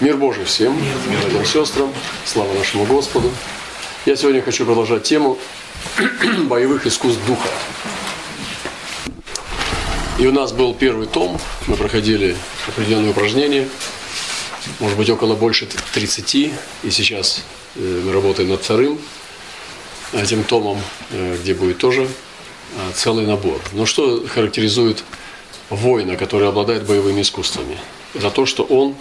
Мир Божий всем, братьям и сестрам, слава нашему Господу. Я сегодня хочу продолжать тему боевых искусств духа. И у нас был первый том, мы проходили определенные упражнения, может быть около больше 30, и сейчас э, мы работаем над вторым этим томом, э, где будет тоже э, целый набор. Но что характеризует воина, который обладает боевыми искусствами? Это то, что он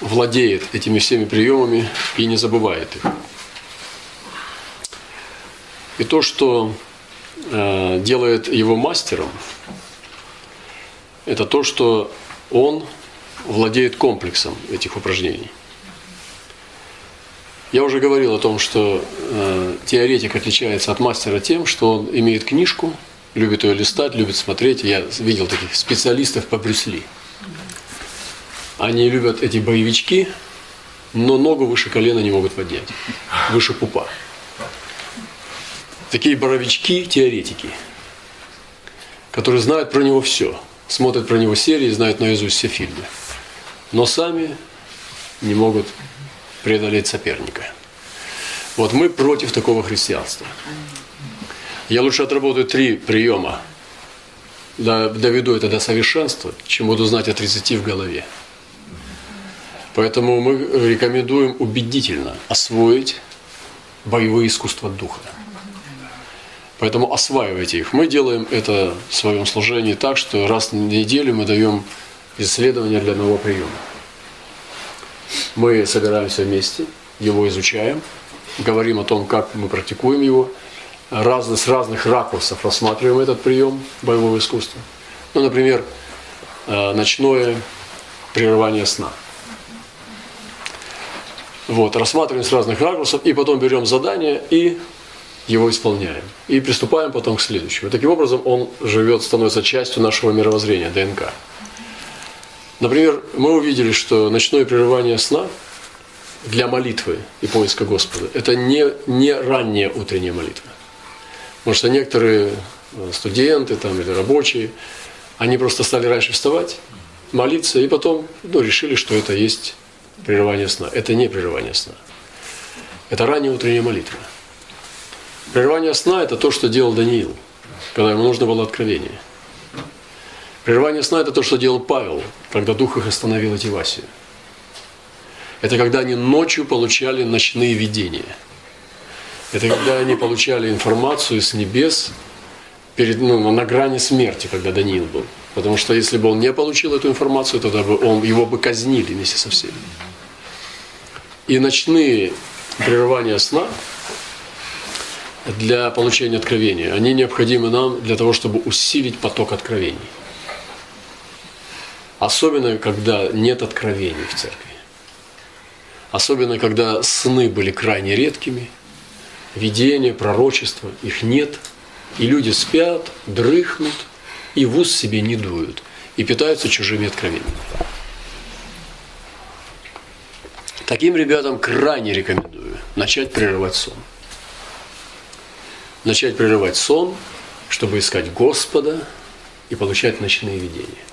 владеет этими всеми приемами и не забывает их. И то, что э, делает его мастером, это то, что он владеет комплексом этих упражнений. Я уже говорил о том, что э, теоретик отличается от мастера тем, что он имеет книжку, любит ее листать, любит смотреть. Я видел таких специалистов по Брюсли. Они любят эти боевички, но ногу выше колена не могут поднять, выше пупа. Такие боровички, теоретики, которые знают про него все, смотрят про него серии, знают наизусть все фильмы, но сами не могут преодолеть соперника. Вот мы против такого христианства. Я лучше отработаю три приема, доведу это до совершенства, чем буду знать о 30 в голове. Поэтому мы рекомендуем убедительно освоить боевые искусства духа. Поэтому осваивайте их. Мы делаем это в своем служении так, что раз в неделю мы даем исследования для нового приема. Мы собираемся вместе, его изучаем, говорим о том, как мы практикуем его, разно, с разных ракурсов рассматриваем этот прием боевого искусства. Ну, например, э, ночное прерывание сна – вот, рассматриваем с разных ракурсов, и потом берем задание и его исполняем. И приступаем потом к следующему. Таким образом он живет, становится частью нашего мировоззрения, ДНК. Например, мы увидели, что ночное прерывание сна для молитвы и поиска Господа – это не, не ранняя утренняя молитва. Потому что некоторые э, студенты там, или рабочие, они просто стали раньше вставать, молиться, и потом ну, решили, что это есть прерывание сна. Это не прерывание сна. Это ранняя утренняя молитва. Прерывание сна – это то, что делал Даниил, когда ему нужно было откровение. Прерывание сна – это то, что делал Павел, когда Дух их остановил эти Васию. Это когда они ночью получали ночные видения. Это когда они получали информацию с небес перед, ну, на грани смерти, когда Даниил был. Потому что если бы он не получил эту информацию, тогда бы он, его бы казнили вместе со всеми. И ночные прерывания сна для получения откровения, они необходимы нам для того, чтобы усилить поток откровений. Особенно, когда нет откровений в церкви. Особенно, когда сны были крайне редкими, видения, пророчества, их нет, и люди спят, дрыхнут, и в ус себе не дуют, и питаются чужими откровениями. Таким ребятам крайне рекомендую начать прерывать сон. Начать прерывать сон, чтобы искать Господа и получать ночные видения.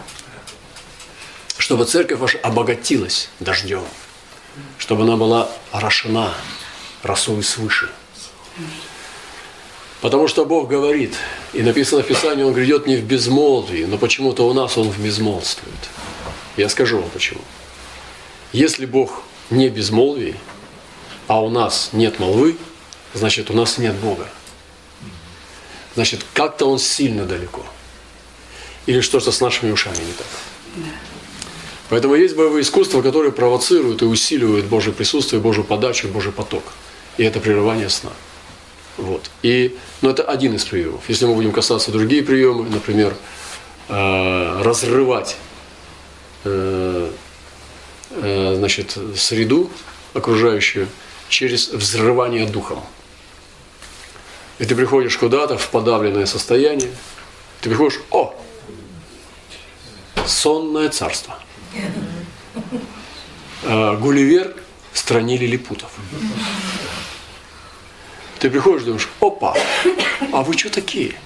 Чтобы церковь ваша обогатилась дождем. Чтобы она была орошена росой свыше. Потому что Бог говорит, и написано в Писании, Он грядет не в безмолвии, но почему-то у нас Он в безмолвствует. Я скажу вам почему. Если Бог не безмолвии, а у нас нет молвы, значит, у нас нет Бога. Значит, как-то Он сильно далеко. Или что-то с нашими ушами не так. Поэтому есть боевые искусства, которые провоцируют и усиливают Божье присутствие, Божью подачу, Божий поток. И это прерывание сна. Вот. И, но это один из приемов. Если мы будем касаться другие приемы, например, э, разрывать Э, значит, среду окружающую через взрывание духом. И ты приходишь куда-то в подавленное состояние, ты приходишь, о, сонное царство. Э, Гулливер в стране лилипутов. Ты приходишь, думаешь, опа, а вы что такие?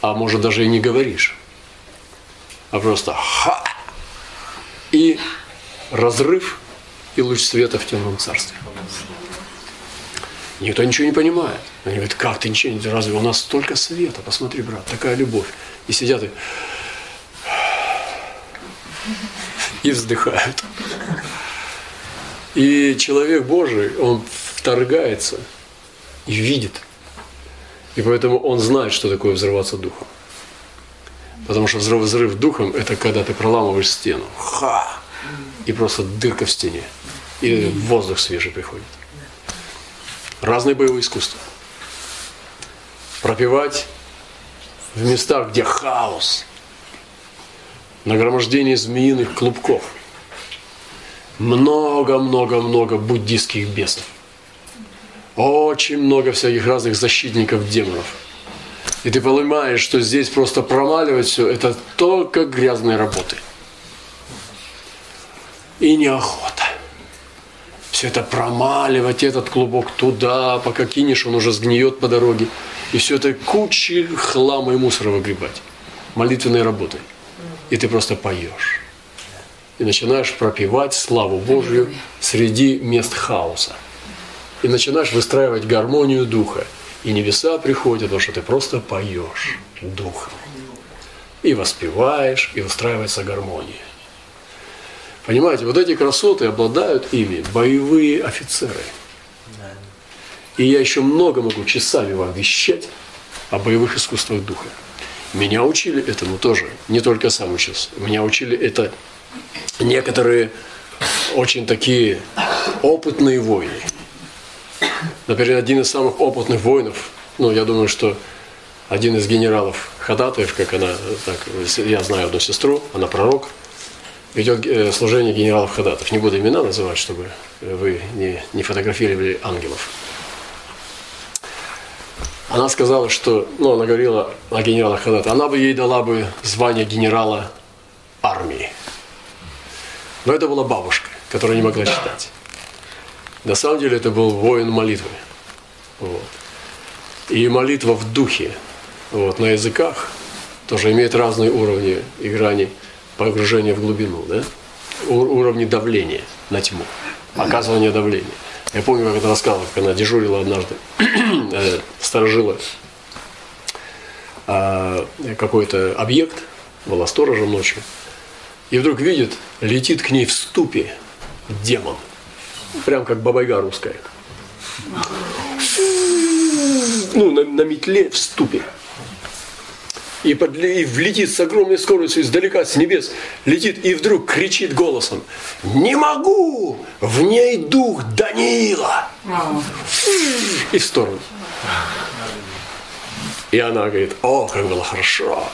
А может даже и не говоришь, а просто ха, и разрыв и луч света в темном царстве. Никто ничего не понимает. Они говорят, как ты ничего не... Разве у нас столько света? Посмотри, брат, такая любовь. И сидят и... И вздыхают. И человек Божий, он вторгается и видит. И поэтому он знает, что такое взрываться духом. Потому что взрыв, взрыв духом – это когда ты проламываешь стену. Ха! И просто дырка в стене. И воздух свежий приходит. Разные боевые искусства. Пропивать в местах, где хаос, нагромождение змеиных клубков, много-много-много буддийских бесов, очень много всяких разных защитников демонов. И ты понимаешь, что здесь просто промаливать все, это только грязные работы. И неохота все это промаливать, этот клубок туда, пока кинешь, он уже сгниет по дороге. И все это кучи хлама и мусора выгребать. Молитвенной работой. И ты просто поешь. И начинаешь пропивать славу Божью среди мест хаоса. И начинаешь выстраивать гармонию Духа. И небеса приходят, потому что ты просто поешь Духом. И воспеваешь, и выстраивается гармония. Понимаете, вот эти красоты обладают ими боевые офицеры. И я еще много могу часами вам вещать о боевых искусствах духа. Меня учили этому тоже, не только сам учился. Меня учили это некоторые очень такие опытные воины. Например, один из самых опытных воинов, ну, я думаю, что один из генералов Хадатаев, как она, так, я знаю одну сестру, она пророк, ведет э, служение генералов Хадатов. Не буду имена называть, чтобы вы не, не фотографировали ангелов. Она сказала, что, ну, она говорила о генералах Хадата, она бы ей дала бы звание генерала армии. Но это была бабушка, которая не могла читать. На самом деле это был воин молитвы. Вот. И молитва в духе, вот, на языках, тоже имеет разные уровни и грани – погружение в глубину, да? уровни давления на тьму, оказывание давления. Я помню, как это рассказывал, как она дежурила однажды, э, сторожила э, какой-то объект, была сторожем ночью, и вдруг видит, летит к ней в ступе демон, прям как бабайга русская. Ну, на, на метле в ступе и, под, и влетит с огромной скоростью издалека, с небес, летит и вдруг кричит голосом, не могу, в ней дух Даниила. И в сторону. И она говорит, о, как было хорошо,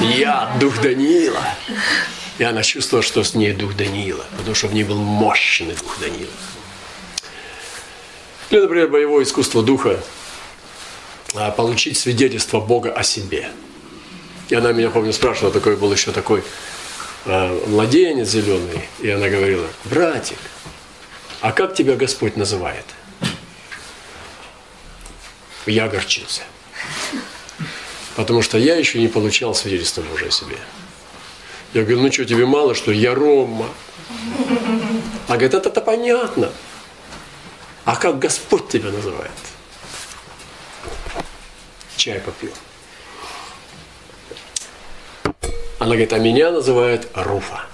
я дух Даниила. И она чувствовала, что с ней дух Даниила, потому что в ней был мощный дух Даниила. Или, например, боевое искусство духа а, получить свидетельство Бога о себе – и она меня, помню, спрашивала, такой был еще такой э, младенец зеленый. И она говорила, братик, а как тебя Господь называет? Я огорчился. Потому что я еще не получал свидетельства Божие о себе. Я говорю, ну что, тебе мало, что я Рома? А говорит, это-то понятно. А как Господь тебя называет? Чай попил. Она говорит, а меня называют Руфа.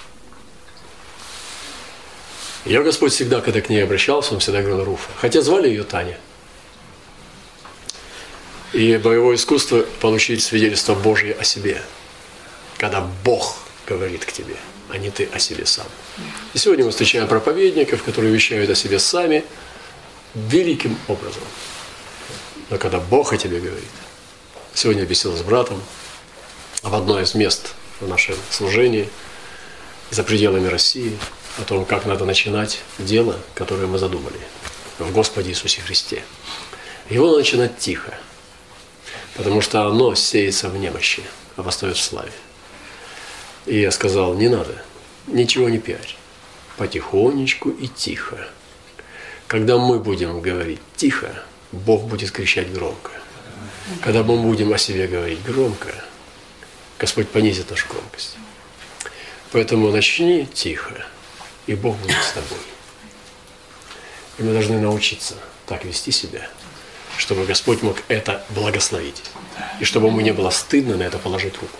Ее Господь всегда, когда к ней обращался, он всегда говорил Руфа. Хотя звали ее Таня. И боевое искусство – получить свидетельство Божье о себе. Когда Бог говорит к тебе, а не ты о себе сам. И сегодня мы встречаем проповедников, которые вещают о себе сами великим образом. Но когда Бог о тебе говорит. Сегодня беседовал с братом в одно из мест в нашем служении за пределами России, о том, как надо начинать дело, которое мы задумали в Господе Иисусе Христе. Его надо начинать тихо, потому что оно сеется в немощи, а восстает в славе. И я сказал, не надо, ничего не пиарь, потихонечку и тихо. Когда мы будем говорить тихо, Бог будет кричать громко. Когда мы будем о себе говорить громко, Господь понизит нашу громкость. Поэтому начни тихо, и Бог будет с тобой. И мы должны научиться так вести себя, чтобы Господь мог это благословить. И чтобы ему не было стыдно на это положить руку.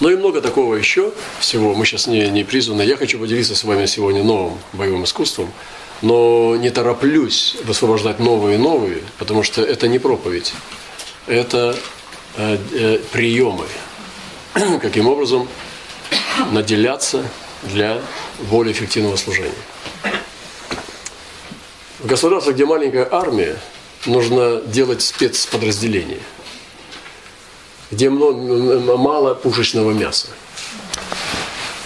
Ну и много такого еще всего. Мы сейчас не, не призваны. Я хочу поделиться с вами сегодня новым боевым искусством. Но не тороплюсь высвобождать новые и новые, потому что это не проповедь. Это э, э, приемы. Каким образом наделяться для более эффективного служения. В государствах, где маленькая армия, нужно делать спецподразделения, где мало пушечного мяса.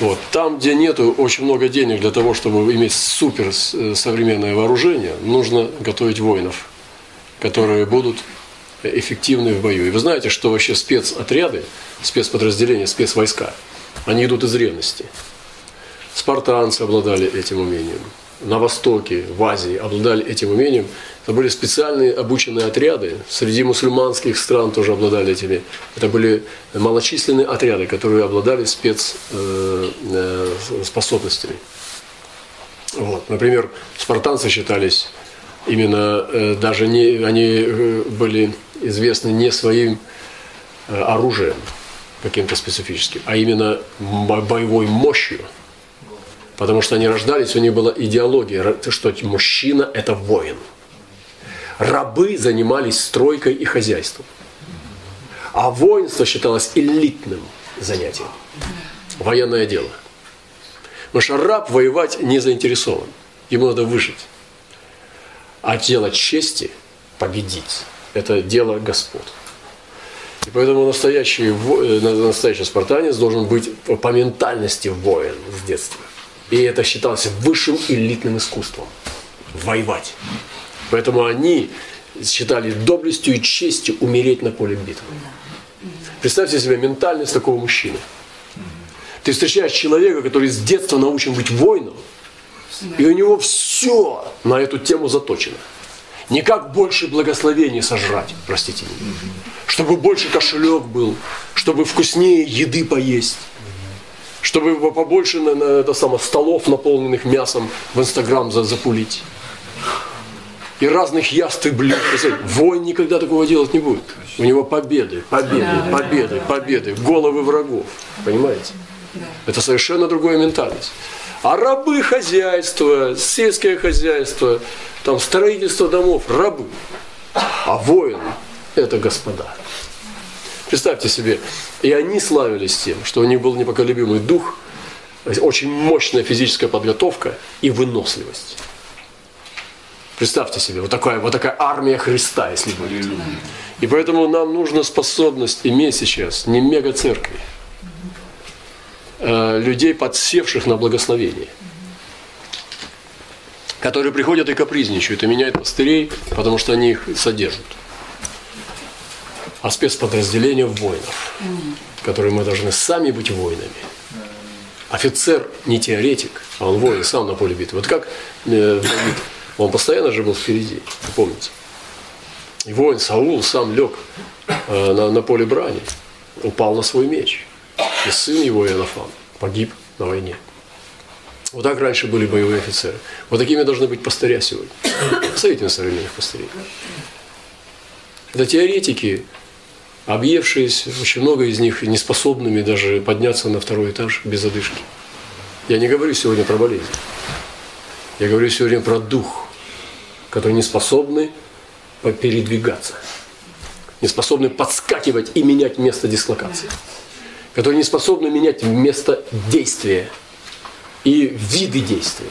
Вот. Там, где нет очень много денег для того, чтобы иметь супер э, современное вооружение, нужно готовить воинов, которые будут эффективны в бою. И вы знаете, что вообще спецотряды, спецподразделения, спецвойска, они идут из ревности. Спартанцы обладали этим умением на Востоке, в Азии обладали этим умением. Это были специальные обученные отряды. Среди мусульманских стран тоже обладали этими. Это были малочисленные отряды, которые обладали спецспособностями. Э, э, вот. Например, спартанцы считались именно э, даже не, они были известны не своим оружием каким-то специфическим, а именно боевой мощью – Потому что они рождались, у них была идеология, что мужчина – это воин. Рабы занимались стройкой и хозяйством. А воинство считалось элитным занятием. Военное дело. Потому что раб воевать не заинтересован. Ему надо выжить. А дело чести – победить. Это дело господ. И поэтому настоящий, э, настоящий спартанец должен быть по ментальности воин с детства. И это считалось высшим элитным искусством – воевать. Поэтому они считали доблестью и честью умереть на поле битвы. Представьте себе ментальность такого мужчины. Ты встречаешь человека, который с детства научен быть воином, и у него все на эту тему заточено. Не как больше благословений сожрать, простите меня. Чтобы больше кошелек был, чтобы вкуснее еды поесть чтобы побольше на, на это само, столов, наполненных мясом, в Инстаграм за, запулить. И разных яств и блюд. Воин никогда такого делать не будет. У него победы, победы, победы, победы, головы врагов. Понимаете? Это совершенно другая ментальность. А рабы хозяйства, сельское хозяйство, там строительство домов, рабы. А воин – это господа. Представьте себе, и они славились тем, что у них был непоколебимый дух, очень мощная физическая подготовка и выносливость. Представьте себе, вот такая, вот такая армия Христа, если будет. И поэтому нам нужна способность иметь сейчас не мега церкви, а людей, подсевших на благословение, которые приходят и капризничают, и меняют пастырей, потому что они их содержат а спецподразделение воинов, которые мы должны сами быть воинами. Офицер не теоретик, а он воин сам на поле битвы. Вот как э, Давид, он постоянно же был впереди, помните. И воин Саул сам лег э, на, на поле брани, упал на свой меч. И сын его, Иоаннафан, погиб на войне. Вот так раньше были боевые офицеры. Вот такими должны быть пастыря сегодня. Посмотрите на современных пастырей. Это теоретики, объевшиеся, очень много из них неспособными даже подняться на второй этаж без одышки. Я не говорю сегодня про болезнь. Я говорю сегодня про дух, который не способны передвигаться, не способны подскакивать и менять место дислокации, которые не способны менять место действия и виды действия.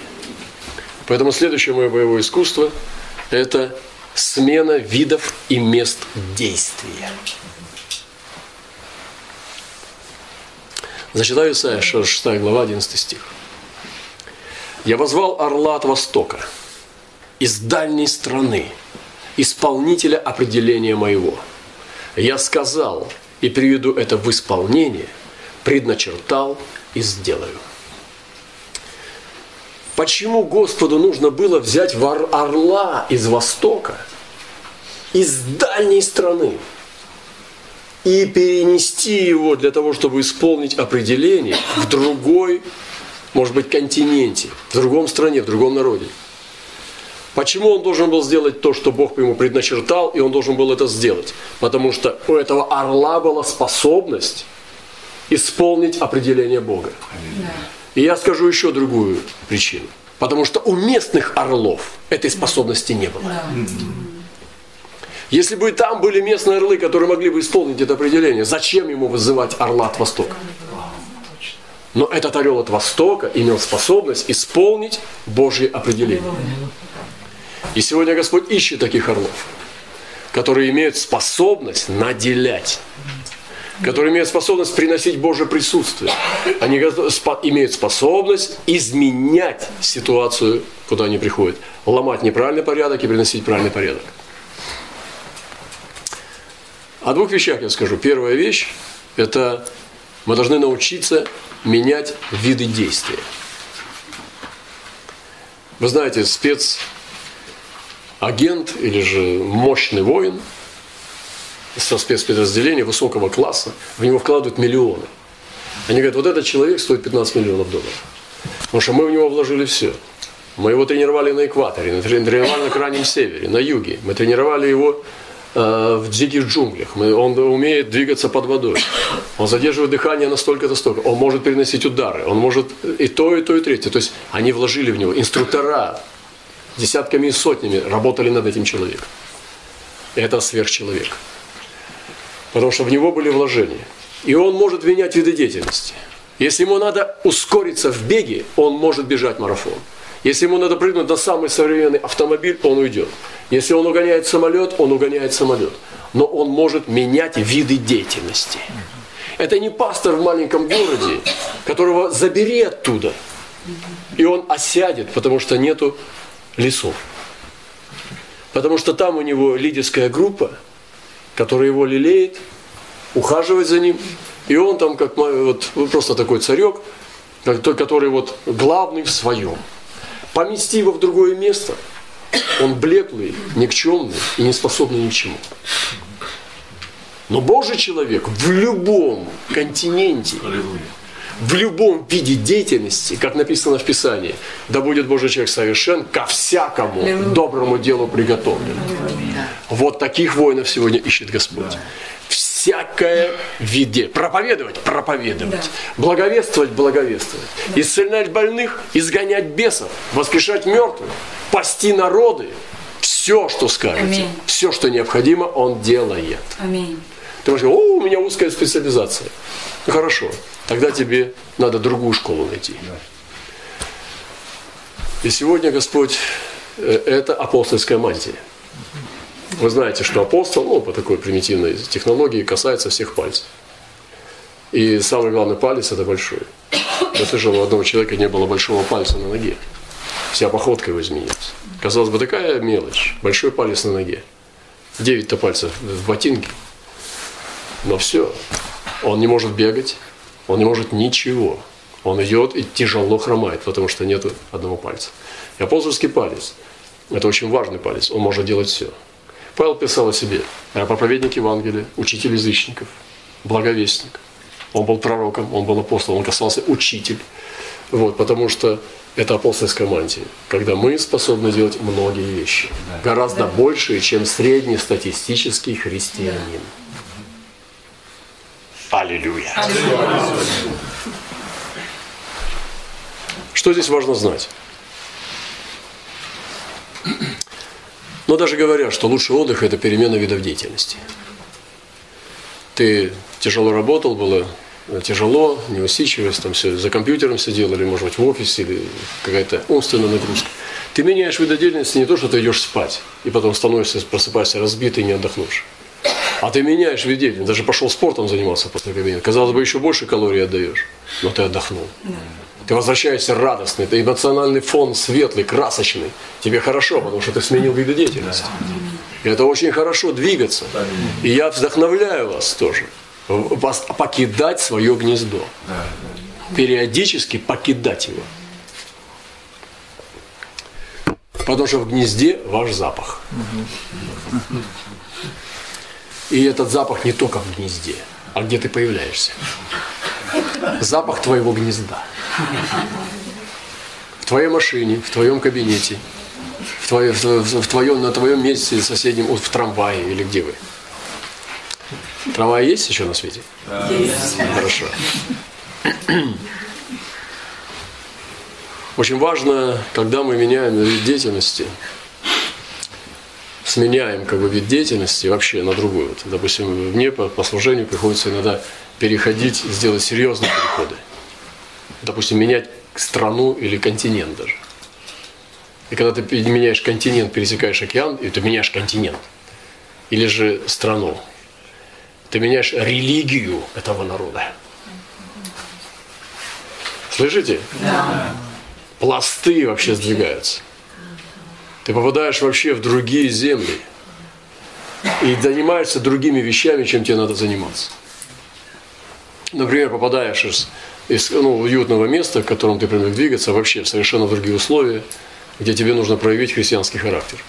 Поэтому следующее мое боевое искусство – это смена видов и мест действия. Зачитаю Исайя, 6 глава, 11 стих. «Я возвал орла от востока, из дальней страны, исполнителя определения моего. Я сказал, и приведу это в исполнение, предначертал и сделаю». Почему Господу нужно было взять орла из Востока, из дальней страны? И перенести его для того, чтобы исполнить определение в другой, может быть, континенте, в другом стране, в другом народе. Почему он должен был сделать то, что Бог ему предначертал, и он должен был это сделать? Потому что у этого орла была способность исполнить определение Бога. И я скажу еще другую причину. Потому что у местных орлов этой способности не было. Если бы там были местные орлы, которые могли бы исполнить это определение, зачем ему вызывать орла от Востока? Но этот орел от Востока имел способность исполнить Божье определение. И сегодня Господь ищет таких орлов, которые имеют способность наделять, которые имеют способность приносить Божье присутствие. Они имеют способность изменять ситуацию, куда они приходят, ломать неправильный порядок и приносить правильный порядок. О двух вещах я скажу. Первая вещь – это мы должны научиться менять виды действия. Вы знаете, спец агент или же мощный воин со спецподразделения высокого класса, в него вкладывают миллионы. Они говорят, вот этот человек стоит 15 миллионов долларов. Потому что мы в него вложили все. Мы его тренировали на экваторе, тренировали на крайнем севере, на юге. Мы тренировали его в диких джунглях. Он умеет двигаться под водой. Он задерживает дыхание настолько-то столько. Он может переносить удары. Он может и то, и то, и третье. То есть они вложили в него инструктора, десятками и сотнями работали над этим человеком. Это сверхчеловек. Потому что в него были вложения. И он может менять виды деятельности. Если ему надо ускориться в беге, он может бежать марафон. Если ему надо прыгнуть на самый современный автомобиль, он уйдет. Если он угоняет самолет, он угоняет самолет. Но он может менять виды деятельности. Это не пастор в маленьком городе, которого забери оттуда. И он осядет, потому что нету лесов. Потому что там у него лидерская группа, которая его лелеет, ухаживает за ним. И он там как вот, просто такой царек, который вот главный в своем. Помести его в другое место, он блеклый, никчемный и не способный ни к чему. Но Божий человек в любом континенте, в любом виде деятельности, как написано в Писании, да будет Божий человек совершен, ко всякому доброму делу приготовлен. Вот таких воинов сегодня ищет Господь. Всякое виде. Проповедовать, проповедовать. Благовествовать, благовествовать. Исцелять больных, изгонять бесов, воскрешать мертвых, пасти народы. Все, что скажете, Аминь. все, что необходимо, Он делает. Аминь. Ты можешь говорить, о, у меня узкая специализация. Ну хорошо, тогда тебе надо другую школу найти. И сегодня Господь, э, это апостольская мантия. Вы знаете, что апостол, ну, по такой примитивной технологии, касается всех пальцев. И самый главный палец – это большой. Я слышал, у одного человека не было большого пальца на ноге. Вся походка его изменилась. Казалось бы, такая мелочь. Большой палец на ноге. Девять-то пальцев в ботинке. Но все. Он не может бегать, он не может ничего. Он идет и тяжело хромает, потому что нет одного пальца. И апостольский палец – это очень важный палец, он может делать все. Павел писал о себе, я проповедник Евангелия, учитель язычников, благовестник. Он был пророком, он был апостолом, он касался учитель. Вот, потому что это апостольская мантия, когда мы способны делать многие вещи, гораздо большие, чем среднестатистический христианин. Аллилуйя. Что здесь важно знать? Но даже говорят, что лучший отдых – это перемена видов деятельности. Ты тяжело работал, было тяжело, неусидчивость, там все, за компьютером сидел, или, может быть, в офисе, или какая-то умственная нагрузка. Ты меняешь виды деятельности не то, что ты идешь спать, и потом становишься, просыпаешься разбитый и не отдохнувший. А ты меняешь вид деятельности. Даже пошел спортом заниматься после кабинета. Казалось бы, еще больше калорий отдаешь, но ты отдохнул. Ты возвращаешься радостный, ты эмоциональный фон светлый, красочный. Тебе хорошо, потому что ты сменил виды деятельности. И это очень хорошо двигаться. И я вдохновляю вас тоже. Вас покидать свое гнездо. Периодически покидать его. Потому что в гнезде ваш запах. И этот запах не только в гнезде, а где ты появляешься. Запах твоего гнезда. В твоей машине, в твоем кабинете, в, твое, в, в твоем, на твоем месте соседнем, в трамвае или где вы. Трамвай есть еще на свете? Есть. Хорошо. Очень важно, когда мы меняем вид деятельности, сменяем как бы вид деятельности вообще на другую. Вот, допустим, мне по, по служению приходится иногда переходить, сделать серьезные переходы. Допустим, менять страну или континент даже. И когда ты меняешь континент, пересекаешь океан, и ты меняешь континент. Или же страну. Ты меняешь религию этого народа. Слышите? Да. Пласты вообще сдвигаются. Ты попадаешь вообще в другие земли. И занимаешься другими вещами, чем тебе надо заниматься. Например, попадаешь из, из ну, уютного места, в котором ты привык двигаться, вообще в совершенно другие условия, где тебе нужно проявить христианский характер.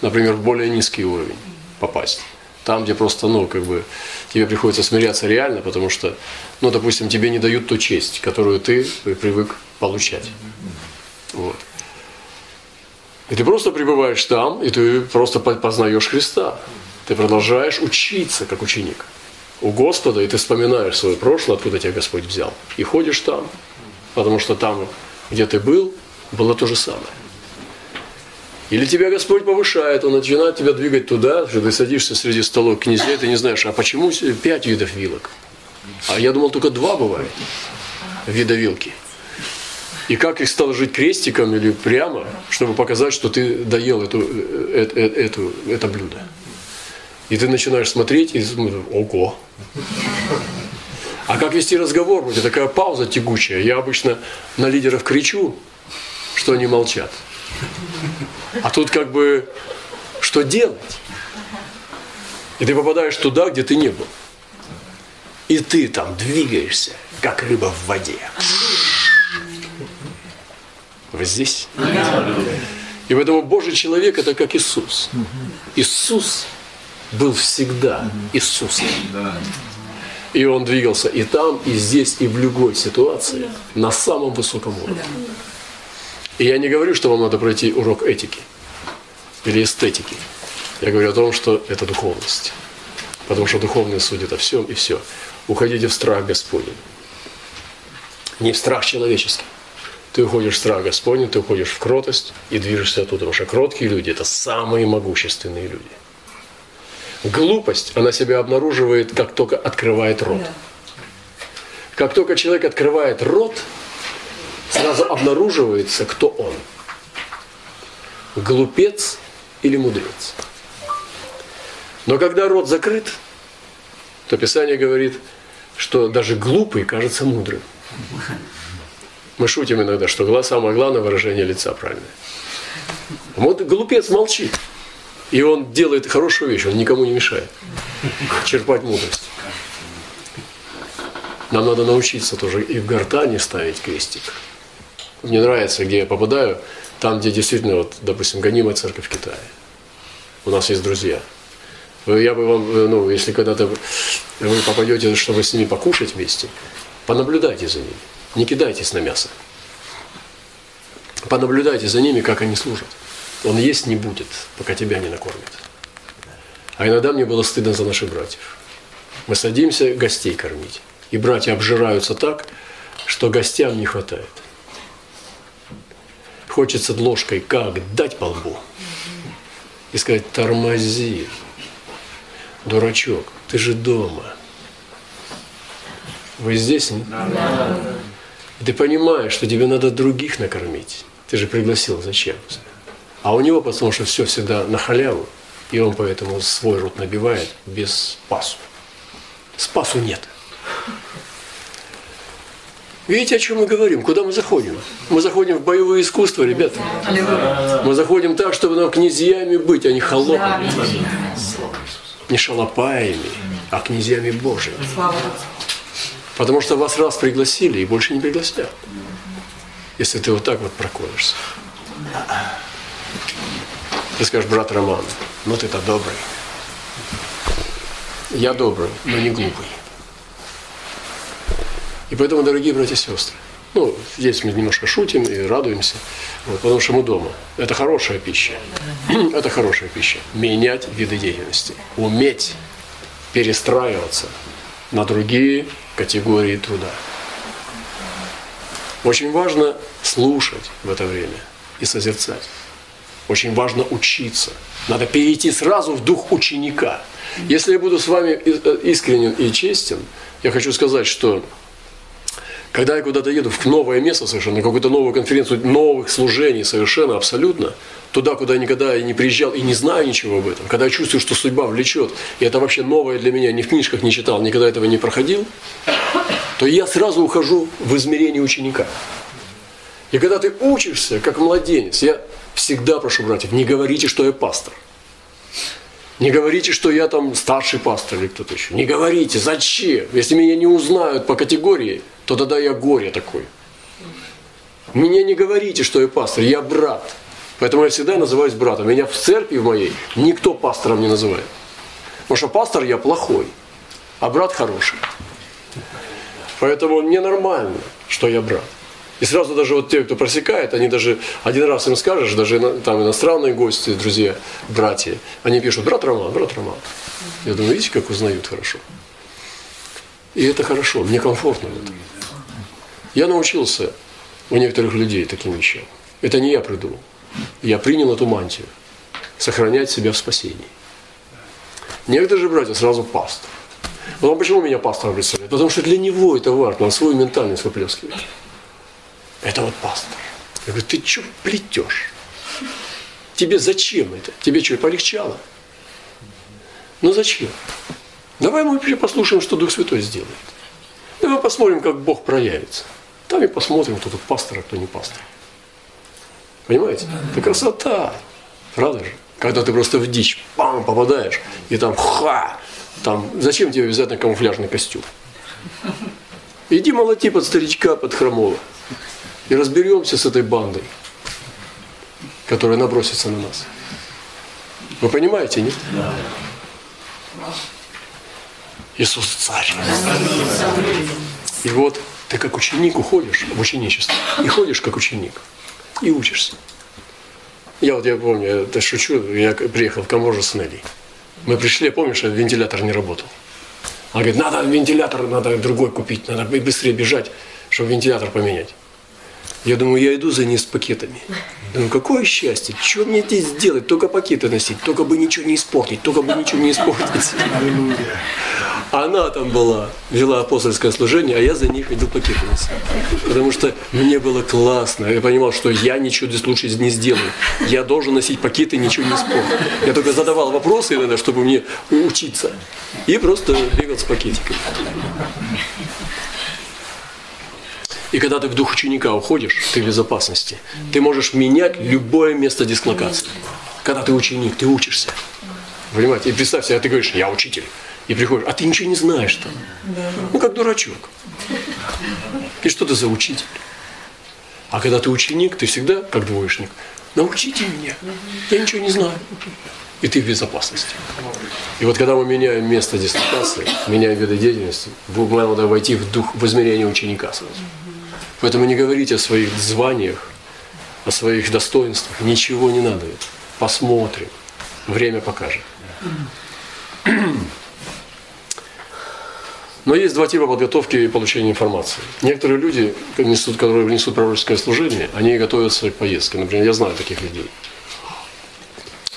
Например, в более низкий уровень попасть. Там, где просто, ну, как бы, тебе приходится смиряться реально, потому что, ну, допустим, тебе не дают ту честь, которую ты привык получать. Вот. И ты просто пребываешь там, и ты просто познаешь Христа. Ты продолжаешь учиться, как ученик у Господа, и ты вспоминаешь свое прошлое, откуда тебя Господь взял, и ходишь там, потому что там, где ты был, было то же самое. Или тебя Господь повышает, Он начинает тебя двигать туда, что ты садишься среди столов князей, ты не знаешь, а почему пять видов вилок? А я думал, только два бывает вида вилки. И как их стал жить крестиком или прямо, чтобы показать, что ты доел эту, э, э, э, эту, это блюдо. И ты начинаешь смотреть и смотришь, ого. А как вести разговор? Вот такая пауза тягучая. Я обычно на лидеров кричу, что они молчат. А тут как бы, что делать? И ты попадаешь туда, где ты не был. И ты там двигаешься, как рыба в воде. Вы здесь? И поэтому Божий человек это как Иисус. Иисус был всегда Иисусом. И он двигался и там, и здесь, и в любой ситуации на самом высоком уровне. И я не говорю, что вам надо пройти урок этики или эстетики. Я говорю о том, что это духовность. Потому что духовный судит о всем и все. Уходите в страх Господень. Не в страх человеческий. Ты уходишь в страх Господень, ты уходишь в кротость и движешься оттуда. Потому что кроткие люди – это самые могущественные люди. Глупость, она себя обнаруживает, как только открывает рот. Как только человек открывает рот, сразу обнаруживается, кто он. Глупец или мудрец. Но когда рот закрыт, то Писание говорит, что даже глупый кажется мудрым. Мы шутим иногда, что глаз самое главное выражение лица правильное. Вот глупец молчит. И он делает хорошую вещь, он никому не мешает. Черпать мудрость. Нам надо научиться тоже и в гортани ставить крестик. Мне нравится, где я попадаю, там, где действительно, вот, допустим, гонимая церковь в Китае. У нас есть друзья. Я бы вам, ну, если когда-то вы попадете, чтобы с ними покушать вместе, понаблюдайте за ними. Не кидайтесь на мясо. Понаблюдайте за ними, как они служат. Он есть не будет, пока тебя не накормит. А иногда мне было стыдно за наших братьев. Мы садимся гостей кормить. И братья обжираются так, что гостям не хватает. Хочется ложкой как дать по лбу и сказать, тормози, дурачок, ты же дома. Вы здесь? Да. Ты понимаешь, что тебе надо других накормить. Ты же пригласил, зачем? А у него, потому что все всегда на халяву, и он поэтому свой рот набивает без спасу. Спасу нет. Видите, о чем мы говорим? Куда мы заходим? Мы заходим в боевое искусство, ребята. Мы заходим так, чтобы нам князьями быть, а не холопами. Не шалопаями, а князьями Божьими. Потому что вас раз пригласили и больше не пригласят. Если ты вот так вот проколешься. Ты скажешь, брат Роман, ну ты-то добрый. Я добрый, но не глупый. И поэтому, дорогие братья и сестры, ну, здесь мы немножко шутим и радуемся, вот, потому что мы дома. Это хорошая пища. Это хорошая пища. Менять виды деятельности. Уметь перестраиваться на другие категории труда. Очень важно слушать в это время и созерцать. Очень важно учиться. Надо перейти сразу в дух ученика. Если я буду с вами э, искренен и честен, я хочу сказать, что когда я куда-то еду в новое место совершенно, на какую-то новую конференцию, новых служений совершенно, абсолютно, туда, куда я никогда и не приезжал и не знаю ничего об этом, когда я чувствую, что судьба влечет, и это вообще новое для меня, ни в книжках не читал, никогда этого не проходил, то я сразу ухожу в измерение ученика. И когда ты учишься, как младенец, я всегда прошу братьев, не говорите, что я пастор. Не говорите, что я там старший пастор или кто-то еще. Не говорите, зачем? Если меня не узнают по категории, то тогда я горе такой. Мне не говорите, что я пастор, я брат. Поэтому я всегда называюсь братом. Меня в церкви в моей никто пастором не называет. Потому что пастор я плохой, а брат хороший. Поэтому мне нормально, что я брат. И сразу даже вот те, кто просекает, они даже один раз им скажешь, даже там иностранные гости, друзья, братья, они пишут, брат Роман, брат Роман. Я думаю, видите, как узнают хорошо. И это хорошо, мне комфортно в этом. Я научился у некоторых людей таким вещам. Это не я придумал. Я принял эту мантию. Сохранять себя в спасении. Некоторые же братья сразу пастор. А почему меня пастором представляют? Потому что для него это важно, он свою ментальность выплескивает. Это вот пастор. Я говорю, ты что плетешь? Тебе зачем это? Тебе что, полегчало? Ну зачем? Давай мы послушаем, что Дух Святой сделает. Давай посмотрим, как Бог проявится. Там и посмотрим, кто тут пастор, а кто не пастор. Понимаете? Это красота. Правда же? Когда ты просто в дичь пам, попадаешь, и там ха, там, зачем тебе обязательно камуфляжный костюм? Иди молоти под старичка, под хромого. И разберемся с этой бандой, которая набросится на нас. Вы понимаете, нет? Да. Иисус царь. И вот ты как ученик уходишь в ученичество. И ходишь как ученик. И учишься. Я вот, я помню, я это шучу, я приехал в Камбоджу с Нелли. Мы пришли, помнишь, вентилятор не работал. Она говорит, надо вентилятор, надо другой купить, надо быстрее бежать, чтобы вентилятор поменять. Я думаю, я иду за ней с пакетами. Думаю, какое счастье, что мне здесь делать, только пакеты носить, только бы ничего не испортить, только бы ничего не испортить. Она там была, вела апостольское служение, а я за ней ходил пакеты носить. Потому что мне было классно. Я понимал, что я ничего здесь лучше не сделаю. Я должен носить пакеты, ничего не испортить. Я только задавал вопросы иногда, чтобы мне учиться. И просто бегал с пакетиками. И когда ты в дух ученика уходишь, ты в безопасности. Ты можешь менять любое место дислокации. Когда ты ученик, ты учишься. Понимаете? И представь себе, ты говоришь, я учитель. И приходишь, а ты ничего не знаешь там. Ну, как дурачок. И что ты за учитель? А когда ты ученик, ты всегда, как двоечник, научите меня. Я ничего не знаю. И ты в безопасности. И вот когда мы меняем место дислокации, меняем виды деятельности, надо войти в дух, в измерение ученика сразу. Поэтому не говорите о своих званиях, о своих достоинствах. Ничего не надо. Посмотрим. Время покажет. Но есть два типа подготовки и получения информации. Некоторые люди, которые несут пророческое служение, они готовятся к поездке. Например, я знаю таких людей.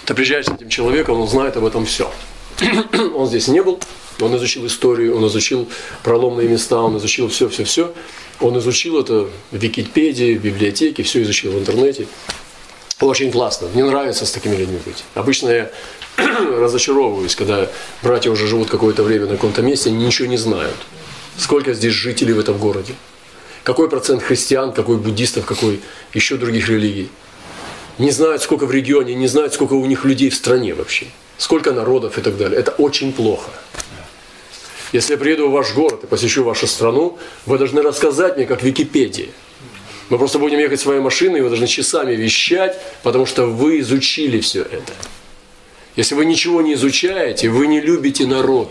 Ты приезжаешь с этим человеком, он знает об этом все. он здесь не был, он изучил историю, он изучил проломные места, он изучил все-все-все. Он изучил это в Википедии, в библиотеке, все изучил в интернете. Очень классно. Мне нравится с такими людьми быть. Обычно я разочаровываюсь, когда братья уже живут какое-то время на каком-то месте, ничего не знают. Сколько здесь жителей в этом городе? Какой процент христиан, какой буддистов, какой еще других религий? Не знают, сколько в регионе, не знают, сколько у них людей в стране вообще. Сколько народов и так далее. Это очень плохо. Если я приеду в ваш город и посещу вашу страну, вы должны рассказать мне, как Википедия. Мы просто будем ехать своей машиной, и вы должны часами вещать, потому что вы изучили все это. Если вы ничего не изучаете, вы не любите народ.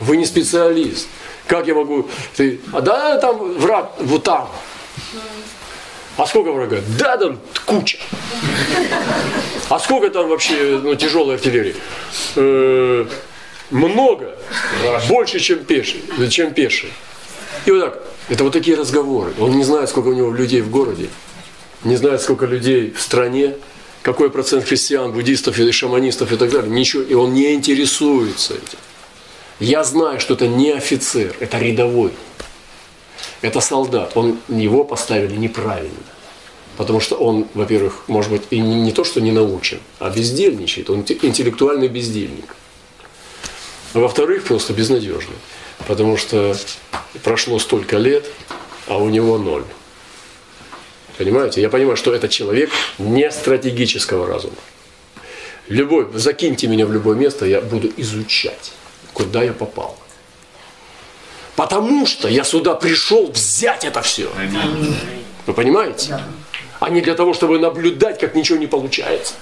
Вы не специалист. Как я могу... Ты, а да, там враг, вот там. А сколько врага? Да, там куча. А сколько там вообще ну, тяжелой артиллерии? Много. Больше, чем пеший. Чем пеший. И вот так. Это вот такие разговоры. Он не знает, сколько у него людей в городе. Не знает, сколько людей в стране. Какой процент христиан, буддистов или шаманистов и так далее. Ничего. И он не интересуется этим. Я знаю, что это не офицер, это рядовой. Это солдат. Он, его поставили неправильно. Потому что он, во-первых, может быть, и не, не то, что не научен, а бездельничает. Он интеллектуальный бездельник. А во-вторых, просто безнадежный. Потому что прошло столько лет, а у него ноль. Понимаете? Я понимаю, что это человек не стратегического разума. Любой, закиньте меня в любое место, я буду изучать куда я попал. Потому что я сюда пришел взять это все. Вы понимаете? А не для того, чтобы наблюдать, как ничего не получается.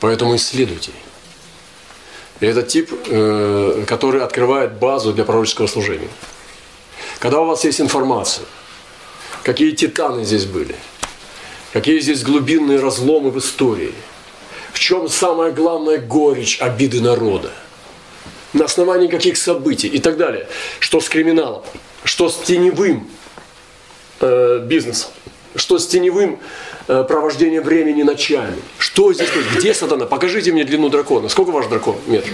Поэтому исследуйте. И это тип, э, который открывает базу для пророческого служения. Когда у вас есть информация, какие титаны здесь были – Какие здесь глубинные разломы в истории. В чем самая главная горечь обиды народа. На основании каких событий и так далее. Что с криминалом, что с теневым э, бизнесом, что с теневым э, провождением времени ночами. Что здесь Где сатана? Покажите мне длину дракона. Сколько ваш дракон? Метр.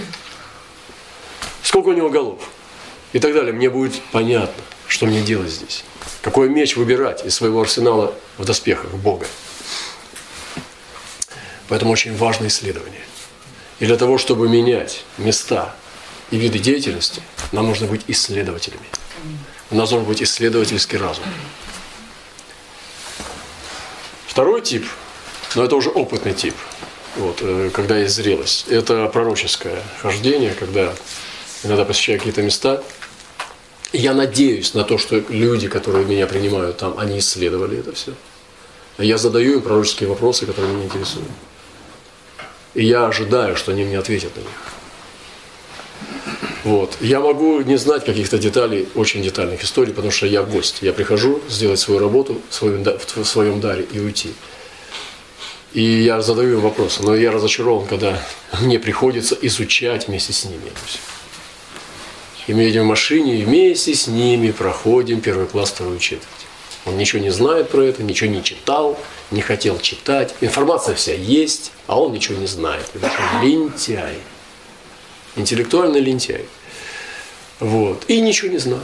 Сколько у него голов? И так далее. Мне будет понятно, что мне делать здесь. Какой меч выбирать из своего арсенала в доспехах Бога. Поэтому очень важное исследование. И для того, чтобы менять места и виды деятельности, нам нужно быть исследователями. У нас должен быть исследовательский разум. Второй тип, но это уже опытный тип, вот, э, когда есть зрелость. Это пророческое хождение, когда иногда посещаю какие-то места – я надеюсь на то, что люди, которые меня принимают там, они исследовали это все. Я задаю им пророческие вопросы, которые меня интересуют. И я ожидаю, что они мне ответят на них. Вот. Я могу не знать каких-то деталей, очень детальных историй, потому что я гость. Я прихожу сделать свою работу в своем, в своем даре и уйти. И я задаю им вопросы, но я разочарован, когда мне приходится изучать вместе с ними. И мы едем в машине, и вместе с ними проходим первый класс, вторую четверть. Он ничего не знает про это, ничего не читал, не хотел читать. Информация вся есть, а он ничего не знает. Это лентяй. Интеллектуальный лентяй. Вот. И ничего не знает.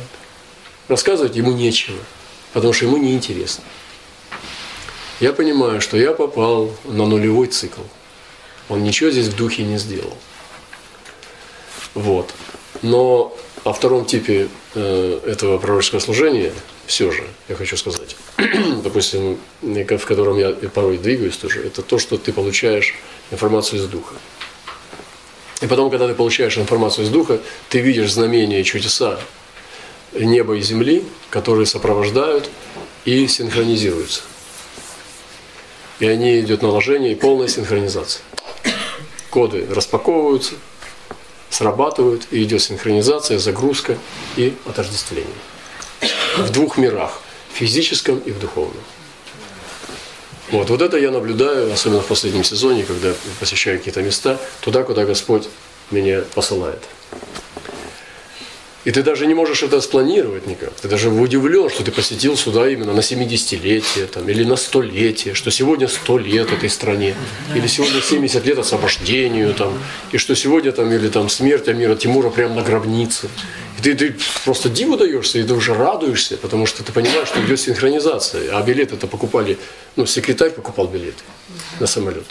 Рассказывать ему нечего, потому что ему неинтересно. Я понимаю, что я попал на нулевой цикл. Он ничего здесь в духе не сделал. Вот. Но о втором типе э, этого пророческого служения все же, я хочу сказать, допустим, в котором я порой двигаюсь тоже, это то, что ты получаешь информацию из Духа. И потом, когда ты получаешь информацию из Духа, ты видишь знамения и чудеса неба и земли, которые сопровождают и синхронизируются. И они идут наложение и полная синхронизация. Коды распаковываются, срабатывают, и идет синхронизация, загрузка и отождествление. В двух мирах, физическом и в духовном. Вот, вот это я наблюдаю, особенно в последнем сезоне, когда посещаю какие-то места, туда, куда Господь меня посылает. И ты даже не можешь это спланировать никак. Ты даже удивлен, что ты посетил сюда именно на 70-летие там, или на 100-летие, что сегодня 100 лет этой стране, или сегодня 70 лет освобождению, там, и что сегодня там, или там смерть Амира Тимура прямо на гробнице. И ты, ты просто диву даешься, и ты уже радуешься, потому что ты понимаешь, что идет синхронизация. А билеты это покупали, ну, секретарь покупал билеты на самолет.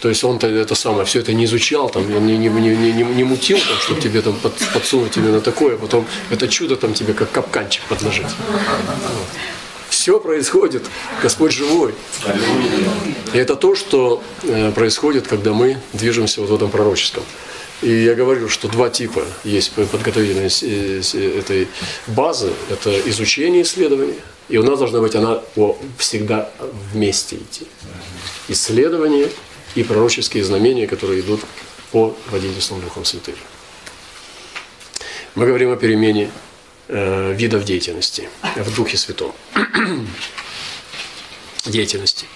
То есть он-то это самое, все это не изучал, там, он не, не, не, не, не мутил, там, чтобы тебе там под, подсунуть именно такое, а потом это чудо там тебе как капканчик подложить. Все происходит, Господь живой. И это то, что э, происходит, когда мы движемся вот в этом пророческом. И я говорю, что два типа есть подготовительной этой базы. Это изучение исследования – И у нас должна быть она всегда вместе идти. Исследование и пророческие знамения, которые идут по водительству Духом Святым. Мы говорим о перемене э, видов деятельности в Духе Святом. деятельности.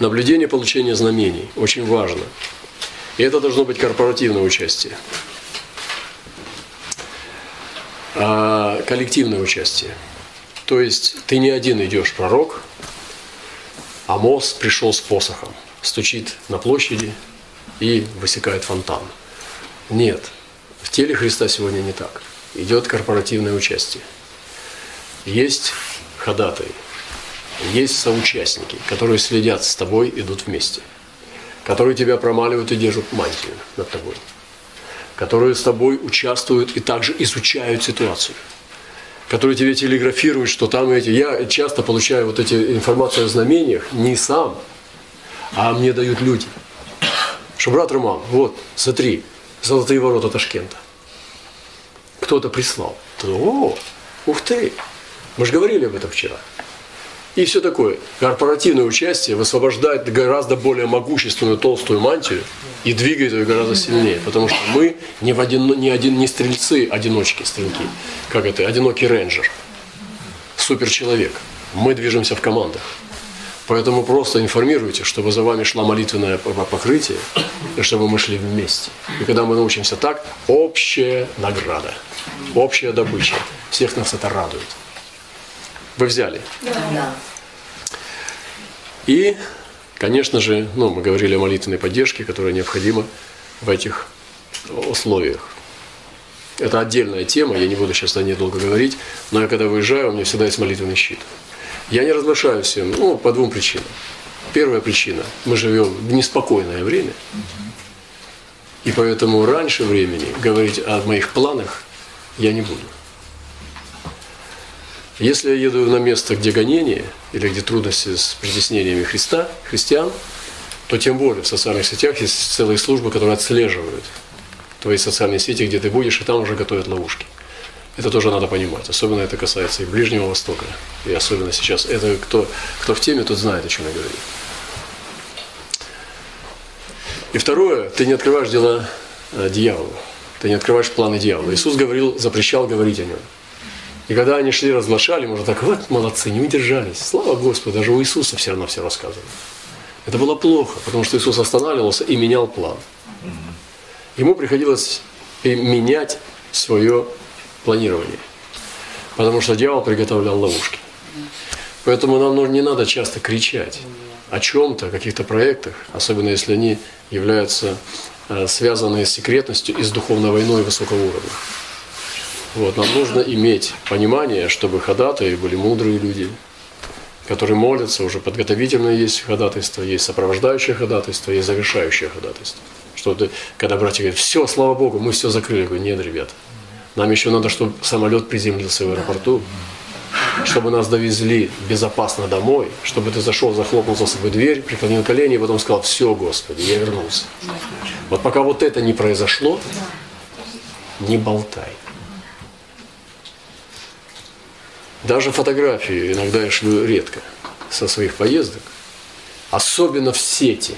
Наблюдение получение знамений очень важно. И это должно быть корпоративное участие. А коллективное участие. То есть ты не один идешь пророк, а Мос пришел с посохом, стучит на площади и высекает фонтан. Нет, в теле Христа сегодня не так. Идет корпоративное участие. Есть ходатай, есть соучастники, которые следят с тобой, идут вместе, которые тебя промаливают и держат мантию над тобой, которые с тобой участвуют и также изучают ситуацию, которые тебе телеграфируют, что там эти... Я часто получаю вот эти информацию о знамениях не сам, а мне дают люди. Что, брат Роман, вот, смотри, золотые ворота Ташкента. Кто-то прислал. О, ух ты, мы же говорили об этом вчера. И все такое. Корпоративное участие высвобождает гораздо более могущественную толстую мантию и двигает ее гораздо сильнее. Потому что мы не, в один, не, один, не стрельцы, одиночки, стрелки. Как это? Одинокий рейнджер. Суперчеловек. Мы движемся в командах. Поэтому просто информируйте, чтобы за вами шла молитвенное покрытие, и чтобы мы шли вместе. И когда мы научимся так, общая награда, общая добыча. Всех нас это радует. Вы взяли? Да. И, конечно же, ну, мы говорили о молитвенной поддержке, которая необходима в этих условиях. Это отдельная тема, я не буду сейчас о ней долго говорить, но я когда выезжаю, у меня всегда есть молитвенный щит. Я не разглашаю всем, ну, по двум причинам. Первая причина, мы живем в неспокойное время, и поэтому раньше времени говорить о моих планах я не буду. Если я еду на место, где гонение или где трудности с притеснениями Христа, христиан, то тем более в социальных сетях есть целые службы, которые отслеживают твои социальные сети, где ты будешь, и там уже готовят ловушки. Это тоже надо понимать. Особенно это касается и Ближнего Востока. И особенно сейчас. Это кто, кто в теме, тот знает, о чем я говорю. И второе, ты не открываешь дела э, дьяволу. Ты не открываешь планы дьявола. Иисус говорил, запрещал говорить о нем. И когда они шли, разглашали, можно так, вот молодцы, не удержались. Слава Господу, даже у Иисуса все равно все рассказывали. Это было плохо, потому что Иисус останавливался и менял план. Ему приходилось менять свое планирование. Потому что дьявол приготовлял ловушки. Поэтому нам не надо часто кричать о чем-то, о каких-то проектах, особенно если они являются э, связанные с секретностью и с духовной войной высокого уровня. Вот, нам нужно иметь понимание, чтобы ходатаи были мудрые люди, которые молятся, уже подготовительное есть ходатайство, есть сопровождающее ходатайство, есть завершающее ходатайство. Что ты, когда братья говорят, все, слава Богу, мы все закрыли. Я говорю, нет, ребят, нам еще надо, чтобы самолет приземлился в аэропорту, чтобы нас довезли безопасно домой, чтобы ты зашел, захлопнул за собой дверь, преклонил колени и потом сказал, все, Господи, я вернулся. Вот пока вот это не произошло, не болтай. Даже фотографии иногда я шлю редко со своих поездок. Особенно в сети.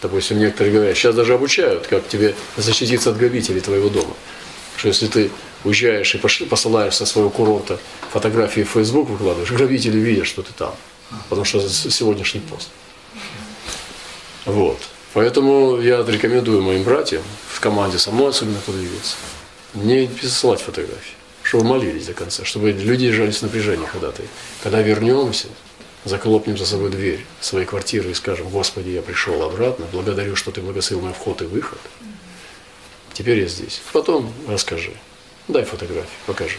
Допустим, некоторые говорят, сейчас даже обучают, как тебе защититься от грабителей твоего дома. Что если ты уезжаешь и посылаешь со своего курорта фотографии в Facebook выкладываешь, грабители видят, что ты там. Потому что сегодняшний пост. Вот. Поэтому я рекомендую моим братьям в команде со мной особенно подвигаться. Не присылать фотографии чтобы молились до конца, чтобы люди держались в напряжении ходатай. Когда вернемся, заколопнем за собой дверь своей квартиры и скажем, Господи, я пришел обратно, благодарю, что Ты благословил мой вход и выход. Теперь я здесь. Потом расскажи. Дай фотографию, покажи.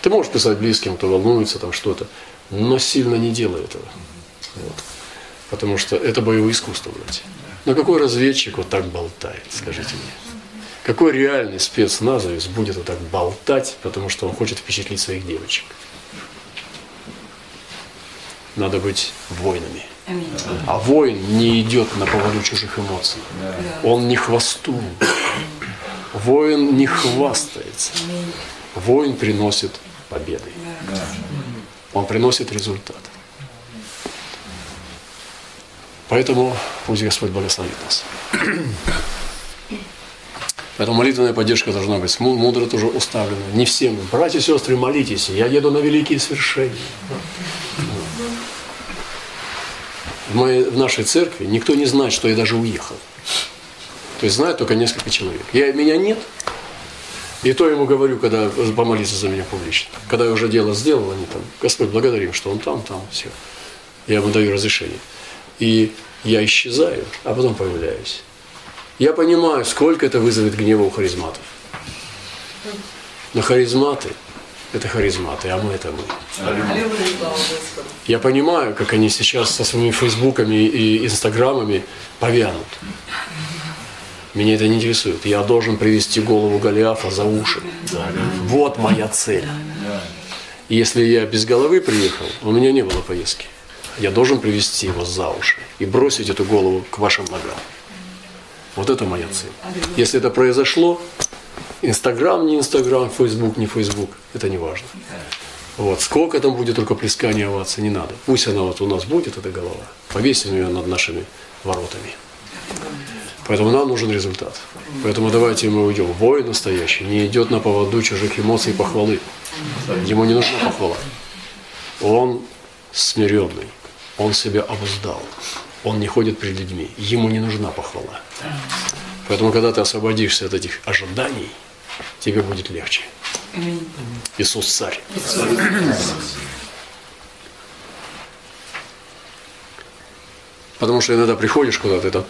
Ты можешь писать близким, кто волнуется, там что-то, но сильно не делай этого. Вот. Потому что это боевое искусство, братья. Но какой разведчик вот так болтает, скажите мне? Какой реальный спецназовец будет вот так болтать, потому что он хочет впечатлить своих девочек? Надо быть воинами. А воин не идет на поводу чужих эмоций. Он не хвостун. Воин не хвастается. Воин приносит победой. Он приносит результат. Поэтому пусть Господь благословит нас. Поэтому молитвенная поддержка должна быть мудро тоже уставлена. Не всем. Братья и сестры, молитесь. Я еду на великие свершения. В, моей, в нашей церкви никто не знает, что я даже уехал. То есть знают только несколько человек. Я, меня нет. И то ему говорю, когда помолиться за меня публично. Когда я уже дело сделал, они там, Господь, благодарим, что он там, там, все. Я ему даю разрешение. И я исчезаю, а потом появляюсь. Я понимаю, сколько это вызовет гнева у харизматов. Но харизматы – это харизматы, а мы – это мы. Я понимаю, как они сейчас со своими фейсбуками и инстаграмами повянут. Меня это не интересует. Я должен привести голову Голиафа за уши. Вот моя цель. Если я без головы приехал, у меня не было поездки. Я должен привести его за уши и бросить эту голову к вашим ногам. Вот это моя цель. Если это произошло, Инстаграм, не Инстаграм, Фейсбук, не Фейсбук, это не важно. Вот. Сколько там будет только плескания овации, не надо. Пусть она вот у нас будет, эта голова. Повесим ее над нашими воротами. Поэтому нам нужен результат. Поэтому давайте мы уйдем. Воин настоящий не идет на поводу чужих эмоций и похвалы. Ему не нужна похвала. Он смиренный. Он себя обуздал он не ходит перед людьми. Ему не нужна похвала. Поэтому, когда ты освободишься от этих ожиданий, тебе будет легче. Иисус царь. Потому что иногда приходишь куда-то, это